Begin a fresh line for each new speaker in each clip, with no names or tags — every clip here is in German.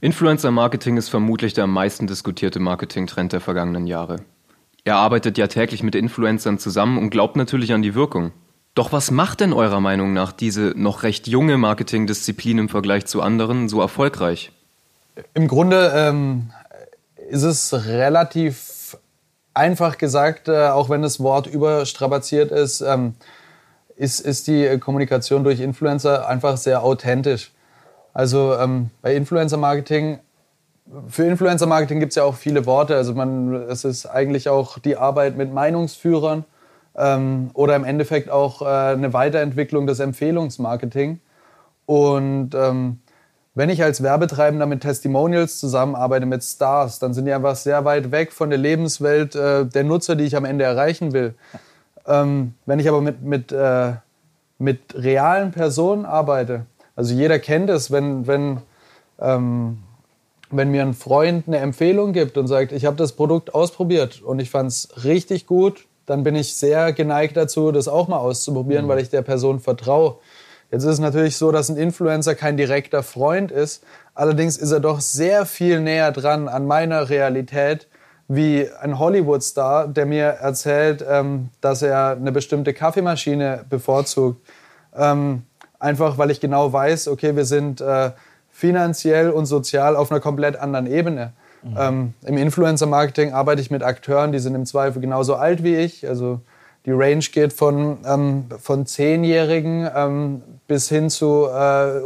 Influencer-Marketing ist vermutlich der am meisten diskutierte Marketing-Trend der vergangenen Jahre. Ihr arbeitet ja täglich mit Influencern zusammen und glaubt natürlich an die Wirkung. Doch was macht denn eurer Meinung nach diese noch recht junge Marketingdisziplin im Vergleich zu anderen so erfolgreich?
Im Grunde ähm, ist es relativ einfach gesagt, äh, auch wenn das Wort überstrapaziert ist, ähm, ist, ist die Kommunikation durch Influencer einfach sehr authentisch. Also ähm, bei Influencer-Marketing, für Influencer-Marketing gibt es ja auch viele Worte. Also man, es ist eigentlich auch die Arbeit mit Meinungsführern ähm, oder im Endeffekt auch äh, eine Weiterentwicklung des Empfehlungsmarketing. Und ähm, wenn ich als Werbetreibender mit Testimonials zusammenarbeite, mit Stars, dann sind die einfach sehr weit weg von der Lebenswelt äh, der Nutzer, die ich am Ende erreichen will. Ähm, wenn ich aber mit, mit, äh, mit realen Personen arbeite, also jeder kennt es, wenn, wenn, ähm, wenn mir ein Freund eine Empfehlung gibt und sagt, ich habe das Produkt ausprobiert und ich fand es richtig gut, dann bin ich sehr geneigt dazu, das auch mal auszuprobieren, mhm. weil ich der Person vertraue. Jetzt ist es natürlich so, dass ein Influencer kein direkter Freund ist. Allerdings ist er doch sehr viel näher dran an meiner Realität wie ein Hollywood-Star, der mir erzählt, ähm, dass er eine bestimmte Kaffeemaschine bevorzugt. Einfach weil ich genau weiß, okay, wir sind äh, finanziell und sozial auf einer komplett anderen Ebene. Mhm. Ähm, Im Influencer-Marketing arbeite ich mit Akteuren, die sind im Zweifel genauso alt wie ich. Also die Range geht von, ähm, von 10-Jährigen ähm, bis hin zu äh,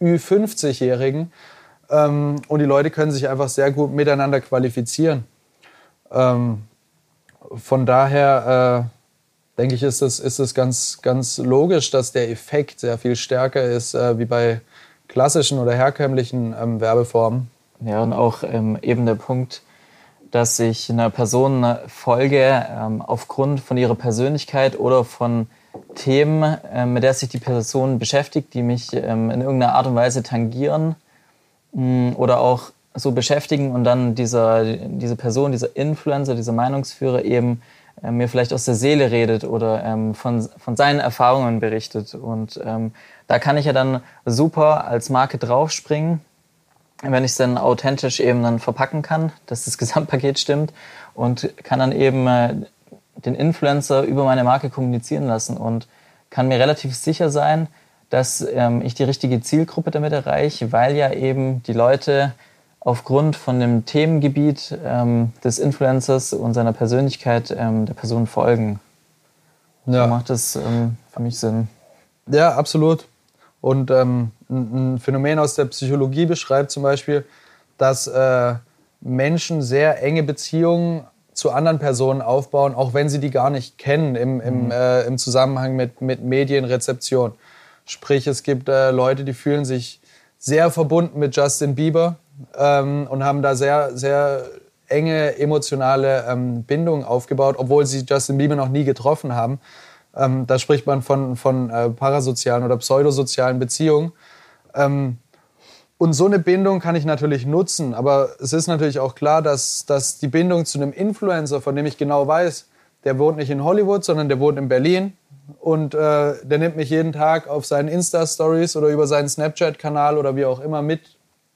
Ü50-Jährigen. Ähm, und die Leute können sich einfach sehr gut miteinander qualifizieren. Ähm, von daher äh, denke ich, ist es, ist es ganz, ganz logisch, dass der Effekt sehr viel stärker ist äh, wie bei klassischen oder herkömmlichen ähm, Werbeformen.
Ja, und auch ähm, eben der Punkt, dass ich einer Person folge ähm, aufgrund von ihrer Persönlichkeit oder von Themen, ähm, mit der sich die Person beschäftigt, die mich ähm, in irgendeiner Art und Weise tangieren mh, mm, oder auch so beschäftigen und dann dieser, diese Person, dieser Influencer, dieser Meinungsführer eben äh, mir vielleicht aus der Seele redet oder ähm, von, von seinen Erfahrungen berichtet. Und ähm, da kann ich ja dann super als Marke draufspringen wenn ich es dann authentisch eben dann verpacken kann, dass das Gesamtpaket stimmt und kann dann eben äh, den Influencer über meine Marke kommunizieren lassen und kann mir relativ sicher sein, dass ähm, ich die richtige Zielgruppe damit erreiche, weil ja eben die Leute aufgrund von dem Themengebiet ähm, des Influencers und seiner Persönlichkeit ähm, der Person folgen. Ja. So macht das ähm, für mich Sinn.
Ja, absolut. Und ähm, ein, Phänomen aus der Psychologie beschreibt zum Beispiel, dass äh, Menschen sehr enge Beziehungen zu anderen Personen aufbauen, auch wenn sie die gar nicht kennen im, im, mhm. äh, im Zusammenhang mit, mit Medienrezeption. Sprich, es gibt äh, Leute, die fühlen sich sehr verbunden mit Justin Bieber ähm, und haben da sehr, sehr enge emotionale ähm, Bindungen aufgebaut, obwohl sie Justin Bieber noch nie getroffen haben. Ähm, da spricht man von, von äh, parasozialen oder pseudosozialen Beziehungen. Ähm, und so eine Bindung kann ich natürlich nutzen, aber es ist natürlich auch klar, dass, dass die Bindung zu einem Influencer, von dem ich genau weiß, der wohnt nicht in Hollywood, sondern der wohnt in Berlin und äh, der nimmt mich jeden Tag auf seinen Insta-Stories oder über seinen Snapchat-Kanal oder wie auch immer mit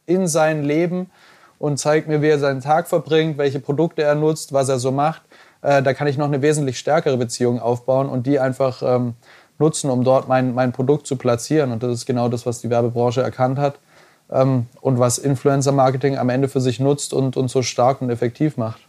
in sein Leben und zeigt mir, wie er seinen Tag verbringt, welche Produkte er nutzt, was er so macht. Äh, da kann ich noch eine wesentlich stärkere Beziehung aufbauen und die einfach ähm, nutzen, um dort mein, mein Produkt zu platzieren. Und das ist genau das, was die Werbebranche erkannt hat ähm, und was Influencer-Marketing am Ende für sich nutzt und, und so stark und effektiv macht.